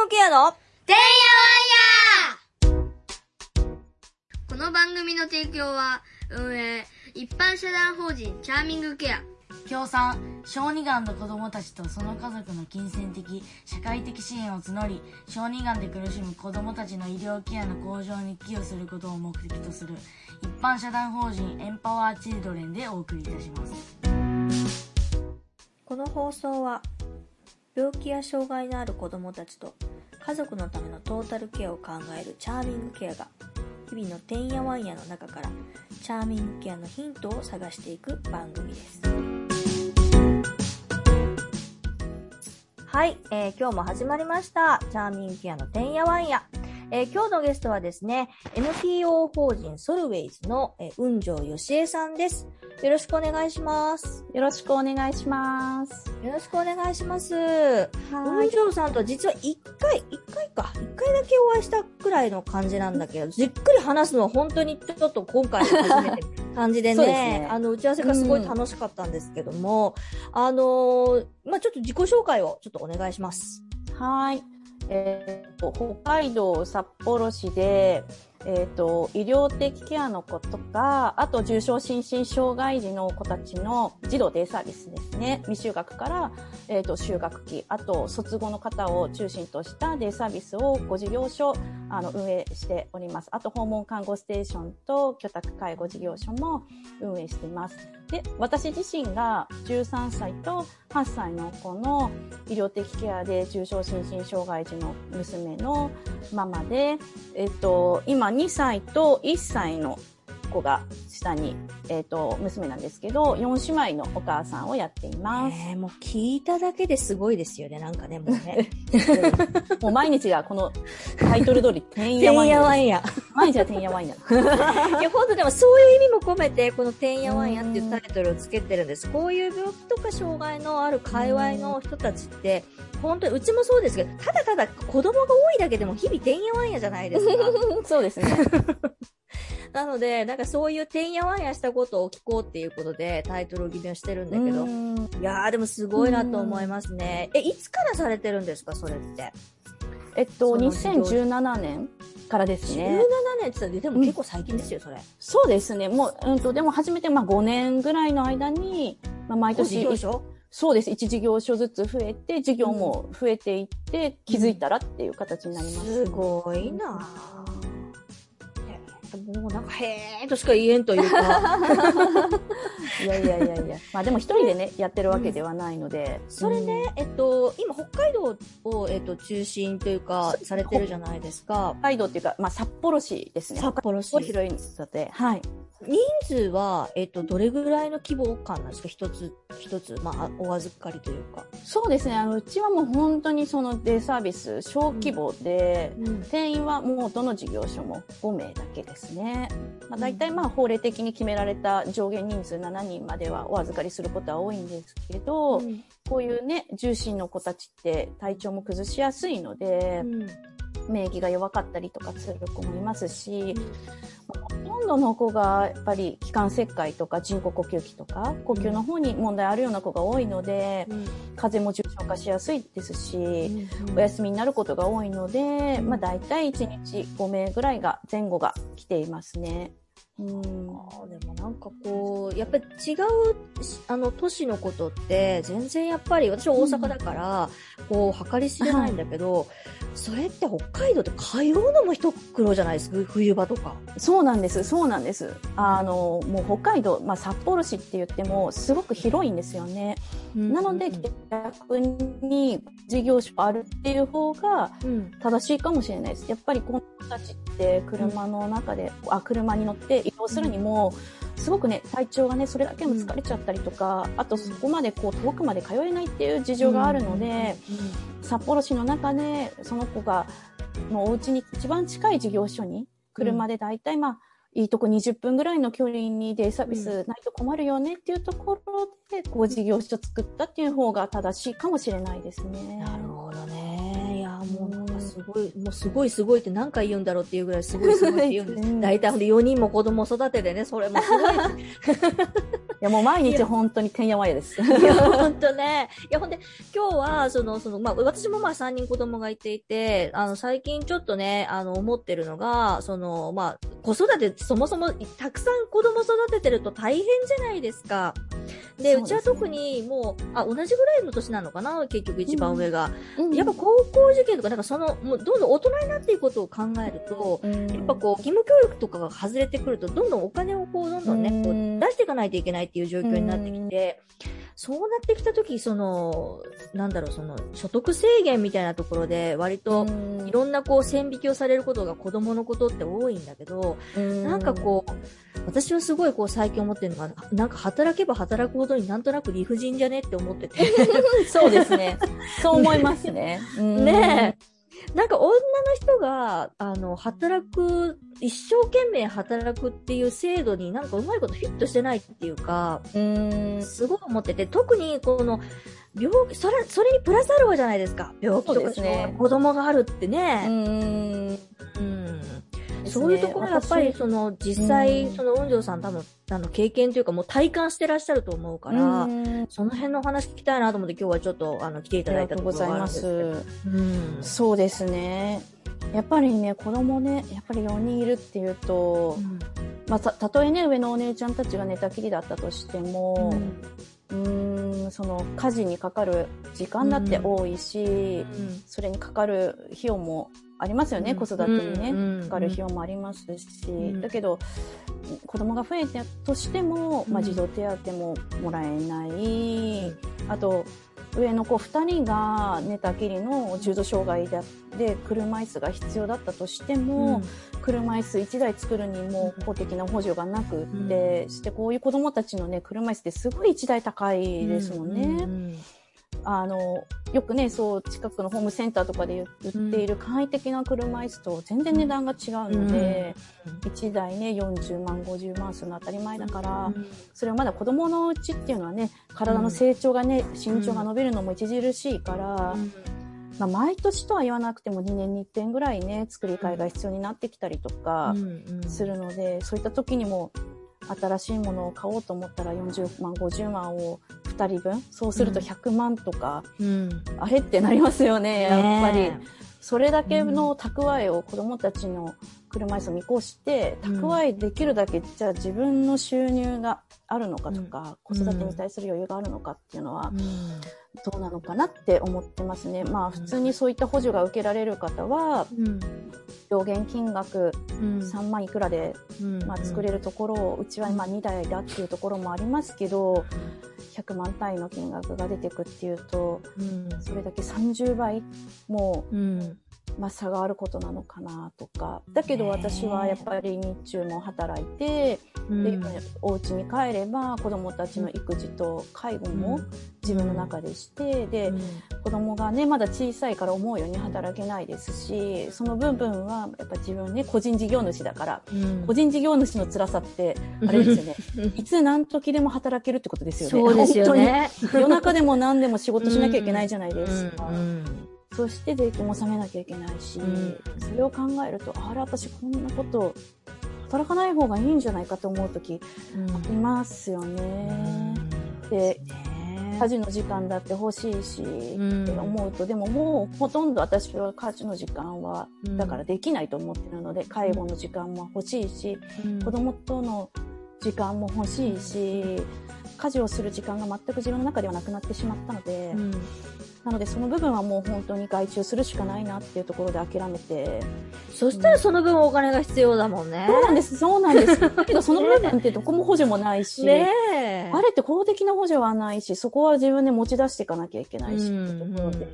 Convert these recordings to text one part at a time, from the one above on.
グケアのてんやわんやこの番組の提供は、運営、一般社団法人チャーミングケア。協賛小児がんの子供たちとその家族の金銭的社会的支援を募り小児がんで苦しむ子供たちの医療ケアの向上に寄与することを目的とする一般社団法人エンパワーチルドレンでお送りいたしますこの放送は病気や障害のある子供たちと家族のためのトータルケアを考えるチャーミングケアが日々のてんやわんやの中からチャーミングケアのヒントを探していく番組です。はい、えー今日も始まりました。チャーミングケアのてんやわんや。えー今日のゲストはですね、NPO 法人ソルウェイズの、えー、雲上よしえさんです。よろしくお願いします。よろしくお願いします。よろしくお願いします。は雲上さんと実は一回、一回か、一回だけお会いしたくらいの感じなんだけど、じっくり話すのは本当にちょっと今回が初めて感じでね、ねあの、打ち合わせがすごい楽しかったんですけども、あのーまあ、ちょっと自己紹介をちょっとお願いします。はい。えっ、と、北海道札幌市で、えっ、と、医療的ケアの子とか、あと重症心身障害児の子たちの児童デイサービスですね。未就学から、えっ、と、就学期、あと卒後の方を中心としたデイサービスをご事業所、あの、運営しております。あと、訪問看護ステーションと居宅介護事業所も運営しています。で、私自身が13歳と8歳の子の医療的ケアで重症心身障害児の娘のママで、えっと、今2歳と1歳の子が下に、えっと、娘なんですけど、4姉妹のお母さんをやっています。えー、もう聞いただけですごいですよね、なんかね、もうね。もう毎日がこのタイトル通り、てんやわんやんや。毎日はてんやわんや。いや、本当でもそういう意味も込めて、このてんやわんやっていうタイトルをつけてるんです。こういう病気とか障害のある界隈の人たちって、本当にうちもそうですけど、ただただ子供が多いだけでも日々てんやわんやじゃないですか。そうですね。なので、なんかそういうてんやわんやしたことを聞こうっていうことでタイトルを決めしてるんだけど、うんいやーでもすごいなと思いますね。え、いつからされてるんですか、それって？えっと、その事業2017年からです17ね。年って言ったら、でも結構最近ですよ、それ。そうですね。もう、うんと、でも初めて、まあ5年ぐらいの間に、まあ毎年そうです。1事業所ずつ増えて、事業も増えていって、気づいたらっていう形になります。すごいなぁ。もうなんか、へーとしか言えんというか。いやいやいやいや。まあでも一人でね、やってるわけではないので。それね、えっと、今北海道を、えっと、中心というか、されてるじゃないですか。北海道っていうか、まあ札幌市ですね。札幌市広いので、はい。人数は、えっと、どれぐらいの規模感なんですか？一つ、一つ、まあ、お預かりというか。そうですね。あの、うちはもう本当にそのデイサービス、小規模で、定員はもうどの事業所も5名だけですね。まあ、大体まあ法令的に決められた上限人数7人まではお預かりすることは多いんですけど、うん。こういうね、重心の子たちって体調も崩しやすいので、免疫が弱かったりとかする子もいますし、ほとんどの子がやっぱり気管切開とか人工呼吸器とか呼吸の方に問題あるような子が多いので、風邪も重症化しやすいですし、お休みになることが多いので、まあ大体1日5名ぐらいが、前後が来ていますね。うん。でもなんかこう、やっぱり違う、しあの、都市のことって、全然やっぱり、私は大阪だから、こう、計り知れないんだけど、それって北海道って通うのも一苦労じゃないですか、冬場とか。そうなんです、そうなんです。あの、もう北海道、まあ札幌市って言っても、すごく広いんですよね。なので、逆に事業所あるっていう方がうん、正しいかもしれないです。やっぱりこの子たちって車の中で、あ、車に乗って移動するにも、すごくね、体調がね、それだけでも疲れちゃったりとか、あとそこまでこう遠くまで通えないっていう事情があるので、札幌市の中で、その子が、のお家に一番近い事業所に、車で大体まあ、いいとこ20分ぐらいの距離にデイサービスないと困るよねっていうところで、こう事業所作ったっていう方が正しいかもしれないですね。なるほどね。いや、もうごい、もうすごいすごいって何回言うんだろうっていうぐらいすごいすごいって言うんです。うん大体ほんで4人も子供育ててね、それもすごい。や、もう毎日本当にてんやわんやです。いや、ほんとね。いや、ほんで、今日は、その、その、まあ、私もまあ3人子供がいていて、あの、最近ちょっとね、あの、思ってるのが、その、まあ、子育て、そもそも、たくさん子供育ててると大変じゃないですか。で、うちは特にもう、あ、同じぐらいの年なのかな結局一番上が。やっぱ高校受験とか、なんかその、もうどんどん大人になっていくことを考えると、やっぱこう、義務教育とかが外れてくると、どんどんお金をこう、どんどんね、こう出していかないといけないっていう状況になってきて、そうなってきたとき、その、なんだろう、その、所得制限みたいなところで、割と、いろんなこう、線引きをされることが子供のことって多いんだけど、なんかこう、私はすごいこう最近思ってるのが、なんか働けば働くほどになんとなく理不尽じゃねって思ってて。そうですね。そう思いますね。ねえ。なんか女の人が、あの、働く、一生懸命働くっていう制度になんかうまいことフィットしてないっていうか、うんすごい思ってて、特にこの、病気、それ、それにプラスアルファじゃないですか。病気とか、ね、子供があるってね。うん。うんそういうところやっぱりその実際その運城さん。多分あの経験というかもう体感してらっしゃると思うからその辺の話聞きたいなと思って今日はちょっとあの来ていただいたところがあるん。ですうん、そうですねやっぱりね子供ねやっぱり4人いるっていうと、うん、まあ、たたとえね上のお姉ちゃん。たちが寝たきりだったとしても、うん、うん。その家事にかかる時間だって多いし、うん、それにかかる費用もありますよね、子育てにね、かかる費用もありますし、だけど子供が増えたとしても、まあ、児童手当ももらえない、あと上の子2人が寝たきりの重度障害で車椅子が必要だったとしても、うん、車椅子1台作るにも公的な補助がなくって、うん、してこういう子どもたちの、ね、車椅子ってすごい1台高いですもんね。うんあの、よくね、そう、近くのホームセンターとかで売っている簡易的な車椅子と全然値段が違うので、うん、1台ね、40万、50万するの当たり前だから、うん、それはまだ子供のうちっていうのはね、体の成長がね、身長が伸びるのも著しいから、まあ、毎年とは言わなくても2年に1点ぐらいね、作り替えが必要になってきたりとかするので、そういった時にも新しいものを買おうと思ったら40万、50万を2人分、そうすると100万とか、うん、あれってなりますよね、やっぱり。それだけの蓄えを子供たちの車椅子を見越して、蓄えできるだけ、じゃあ自分の収入があるのかとか、子育てに対する余裕があるのかっていうのは、どうなのかなって思ってますね。まあ普通にそういった補助が受けられる方は、上限金額3万いくらで、まあ、作れるところを、うちはまあ2台だっていうところもありますけど、100万単位の金額が出てくっていうと、それだけ30倍もまあ、差があることなのかなとか。だけど私はやっぱり日中も働いて、うん、でお家に帰れば子どもたちの育児と介護も自分の中でして、うん、で、うん、子どもがねまだ小さいから思うように働けないですしその部分はやっぱ自分ね個人事業主だから、個人事業主の辛さってあれですよね。いつ何時でも働けるってことですよね。そうですよね。夜中でも何でも仕事しなきゃいけないじゃないですか。そして税金も納めなきゃいけないし、うん、それを考えるとあれ私こんなこと働かない方がいいんじゃないかと思う時ありますよね。うん、で家事の時間だって欲しいし、って思うとでももうほとんど私は家事の時間はだからできないと思ってるので、介護の時間も欲しいし、子供との時間も欲しいし家事をする時間が全く自分の中ではなくなってしまったので、なのでその部分はもう本当に外注するしかないなっていうところで諦めて。そしたらその分お金が必要だもんね。そうなんです、そうなんです。だ けどその部分ってどこも補助もないし、ね、あれって公的な補助はないし、そこは自分で持ち出していかなきゃいけないしっていうところで。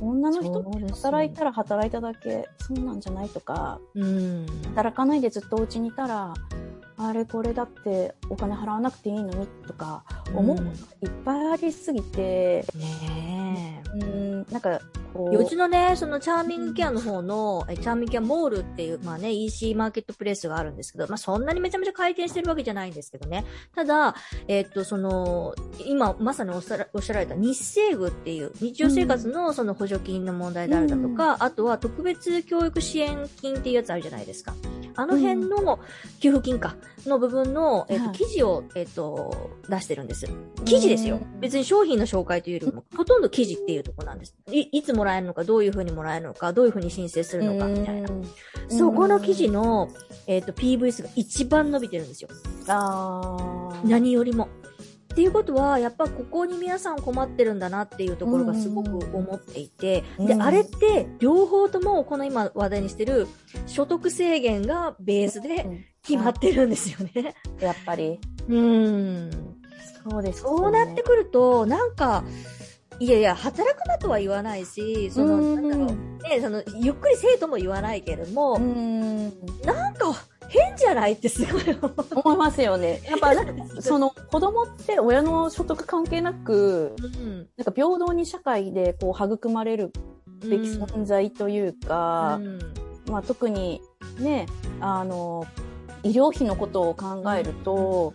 女の人って働いたら働いただけ、そうなんじゃないとか、うん、働かないでずっとお家にいたら、あれこれだってお金払わなくていいのにとか思うことがいっぱいありすぎて、ねうん、なんかこう。うちのね、そのチャーミングケアの方の、チャーミングケアモールっていう、まあね、EC マーケットプレイスがあるんですけど、まあそんなにめちゃめちゃ回転してるわけじゃないんですけどね。ただ、えー、っと、その、今まさにおっしゃられた日生具っていう、日常生活のその補助金の問題であるだとか、うん、あとは特別教育支援金っていうやつあるじゃないですか。あの辺の給付金か、の部分の、えっ、と、はい記事を、えっ、と、出してるんです。記事ですよ。別に商品の紹介というよりも、ほとんど記事っていうところなんです。い、いつもらえるのか、どういうふうにもらえるのか、どういうふうに申請するのか、みたいな。そこの記事の、えっ、と、PV 数が一番伸びてるんですよ。あー何よりも。っていうことは、やっぱここに皆さん困ってるんだなっていうところがすごく思っていて、で、うんうんあれって、両方ともこの今話題にしてる所得制限がベースでうん決まってるんですよね。やっぱり。うん。そうですよねそうなってくると、なんか、いやいや、働くなとは言わないし、その、うんなんだろう、ね、その、ゆっくりせえとも言わないけれども、うん。なんか、変じゃないってすごい思いますよね。やっぱ、なんかその、子供って親の所得関係なく、うん。なんか平等に社会でこう育まれるべき存在というか、うんまあ特にね、あの、医療費のことを考えると、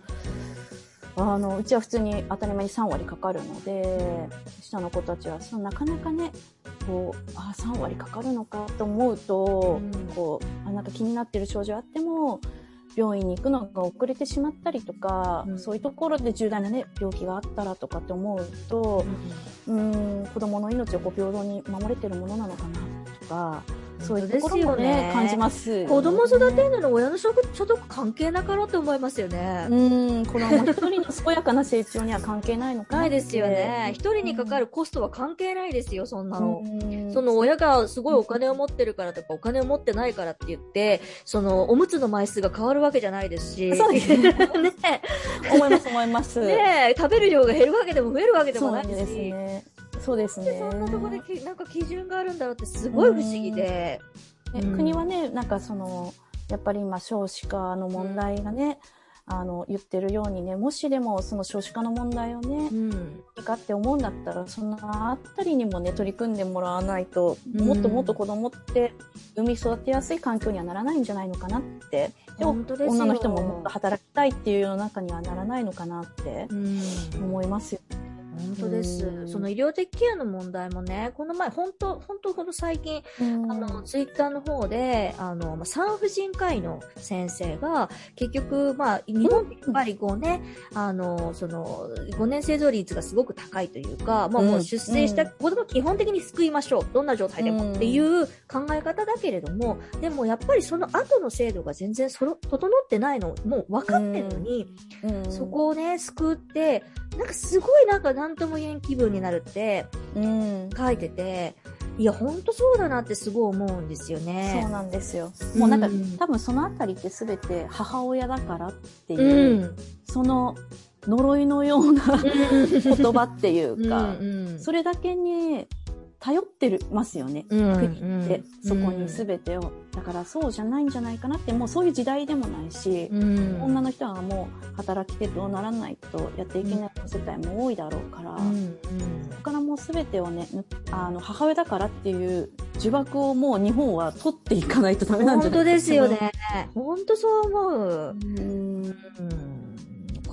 あの、うちは普通に当たり前に3割かかるので、下の子たちは、そのなかなかね、こう、あ、3割かかるのかと思うと、うん。こう、あ、なんか気になってる症状あっても、病院に行くのが遅れてしまったりとか、うん。そういうところで重大なね、病気があったらとかって思うと、うん、子供の命をこう平等に守れてるものなのかなとか、そういうところも本当ですよねね、感じます子供育てるのに親の所得所得関係なかろうって思いますよね。うん、子供一人の健やかな成長には関係ないのかないですよね。一人にかかるコストは関係ないですよ、そんなの。うんその親がすごいお金を持ってるからとか、お金を持ってないからって言って、そのおむつの枚数が変わるわけじゃないですし。そうですねね思います思います。え、ねえ食べる量が減るわけでも増えるわけでもないんですね。そうですね。そんなところできなんか基準があるんだろうってすごい不思議で。ねうん国はね、なんかその、やっぱり今少子化の問題がね、あの、言ってるようにね、もしでもその少子化の問題をね、うん。かって思うんだったら、そのあたりにもね、取り組んでもらわないと、うんもっともっと子供って産み育てやすい環境にはならないんじゃないのかなって。で本当ですよ女の人ももっと働きたいっていう世の中にはならないのかなってうん。思いますよ。本当です。う。ん。その医療的ケアの問題もね、この前、本当、本当ほど最近、あの、ツイッターの方で、あの、まあ産婦人科医の先生が、結局、まあ、日本ってやっぱりこうね、あの、その、5年生存率がすごく高いというか、まあもう出生した子供を基本的に救いましょう。どんな状態でもっていう考え方だけれども、でもやっぱりその後の制度が全然そろ整ってないの、もう分かってるのに、うん。そこをね、救って、なんかすごいなんか何とも言えん気分になるってうん。書いてて、いや、ほんとそうだなってすごい思うんですよそうね。なんですよ。もうなんか、うん多分そのあたりって全て母親だからってういう、ん。その呪いのような 言葉っていうか、うんそれだけに頼ってるますよね。うん国って、そこに全てを。だからそうじゃないんじゃないかなって、もうそういう時代でもないし、うん女の人がもう働き手とならないとやっていけない世帯も多いだろうから、うんうんそこからもう全てをね、ぬあの、母親だからっていう呪縛をもう日本は取っていかないとダメなんじゃない本当ですよね。本当そう思う。うん。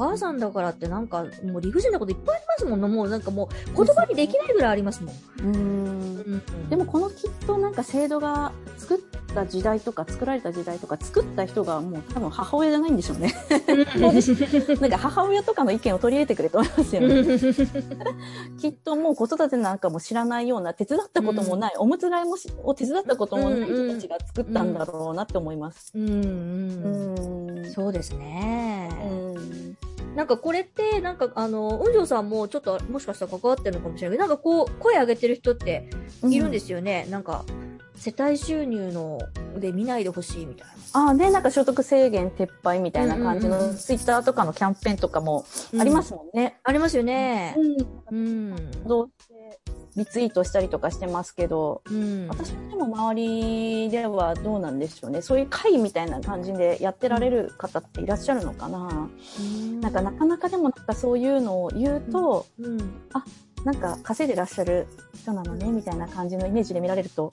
母さんだからってなんか、もう理不尽なこといっぱいありますもんね。もうなんかもう言葉にできないぐらいありますもん。うん。でもこのきっとなんか制度が作った時代とか作られた時代とか作った人がもう多分母親じゃないんでしょうね。なんか母親とかの意見を取り入れてくれと思いますよね。きっともう子育てなんかも知らないような手伝ったこともない、おむつ替えもしを手伝ったこともない人たちが作ったんだろうなって思います。うんううんん。そうですね。うんなんかこれって、なんかあの、運上さんもちょっともしかしたら関わってるのかもしれないけど、なんかこう、声上げてる人っているんですよね。なんか、世帯収入ので見ないでほしいみたいああ、ね、なんか所得制限撤廃みたいな感じうんうんうんのツイッターとかのキャンペーンとかもな。ありますもんね。ありますよね。うん。うん。リツイートしたりとかしてますけど、うん。私でも周りではどうなんでしょうね。そういう会みたいな感じでやってられる方っていらっしゃるのかな。なんかなかなかでもなんかそういうのを言うと、うん。なんか稼いでらっしゃる人なのね、みたいな感じのイメージで見られると、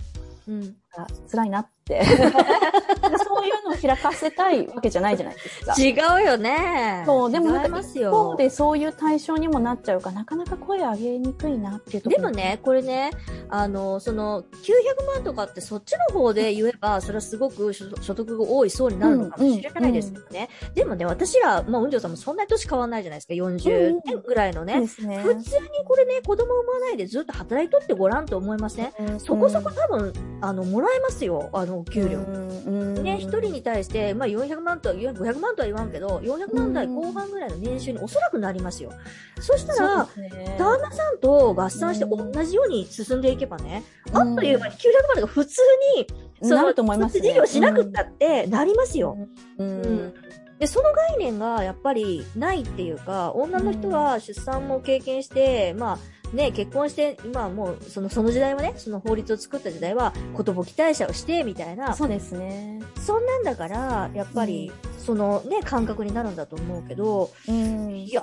うん。か辛いなって。そういうのを開かせたいわけじゃないじゃないですか。違うよね。そう、でもなんか一方でそういう対象にもなっちゃうから、なかなか声上げにくいなっていうところ。でもね、これね、あの、その、900万とかってそっちの方で言えば、それはすごく所所得が多い層になるのかもしれないですけどね。でもね、私ら、まあ、運上さんもそんなに年変わんないじゃないですか、40年ぐらいのそうね。ですね。普通にこれね、子供産まないでずっと働いとってごらんと思いません、うんそこそこ多分、あの、もらえますよ、あの、給料。うんね、一人に対して、まあ、400万とは、500万とは言わんけど、400万台後半ぐらいの年収におそらくなりますよ。そしたら、ね。旦那さんと合算して同じように進んでいけばね、あっという間に900万が普通に、そなの、ると思いますね。事業しなくったってなりますよ。うん。うんで、その概念がやっぱりないっていうか、女の人は出産も経験して、まあ、ね、結婚して、今はもう、その、その時代はね、その法律を作った時代は、子供期待者をして、みたいな、そうですね。そんなんだから、やっぱり、そのね、感覚になるんだと思うけど、うん。いや、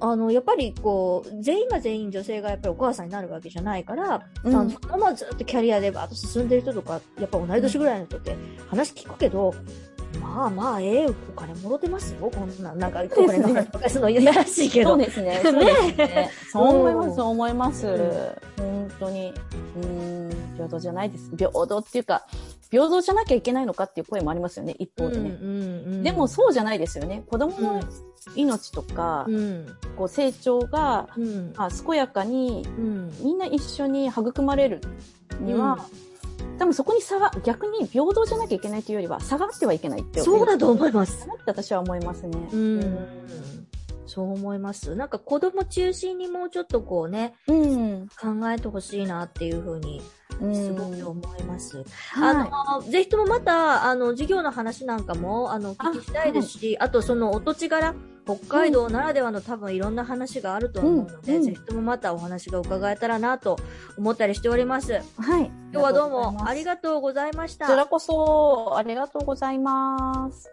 あの、やっぱりこう、全員が全員女性がやっぱりお母さんになるわけじゃないから、うん。あのそのままずっとキャリアでバーッと進んでる人とか、やっぱ同い年ぐらいの人って話聞くけど、まあまあ、ええお金もろてますよ、こんな、なんか、お金の話とかするのいやらしいけど。そうです ね。そうですね。そう思います、うんそう思います。うん本当に。うん、平等じゃないです。平等っていうか、平等じゃなきゃいけないのかっていう声もありますよね、一方でね。うんうんうんでもそうじゃないですよね。子供の命とか、うん、こう成長が、うん、あ健やかに、うん、みんな一緒に育まれるには、多分そこに差が、逆に平等じゃなきゃいけないというよりは、差があってはいけないってそうだと思います。って私は思いますね。うん。そう思います。なんか子供中心にもうちょっとこうね、うん。考えてほしいなっていうふうに、うん。すごく思います。はいあの、ぜひともまた、あの、授業の話なんかも、あの、お聞きしたいですし、あ,、とそのお土地柄、北海道ならではの多分いろんな話があると思うので、うんうんぜひともまたお話が伺えたらなと思ったりしております。はい。今日はどうもありががとうございました。こちらこそ、ありがとうございます。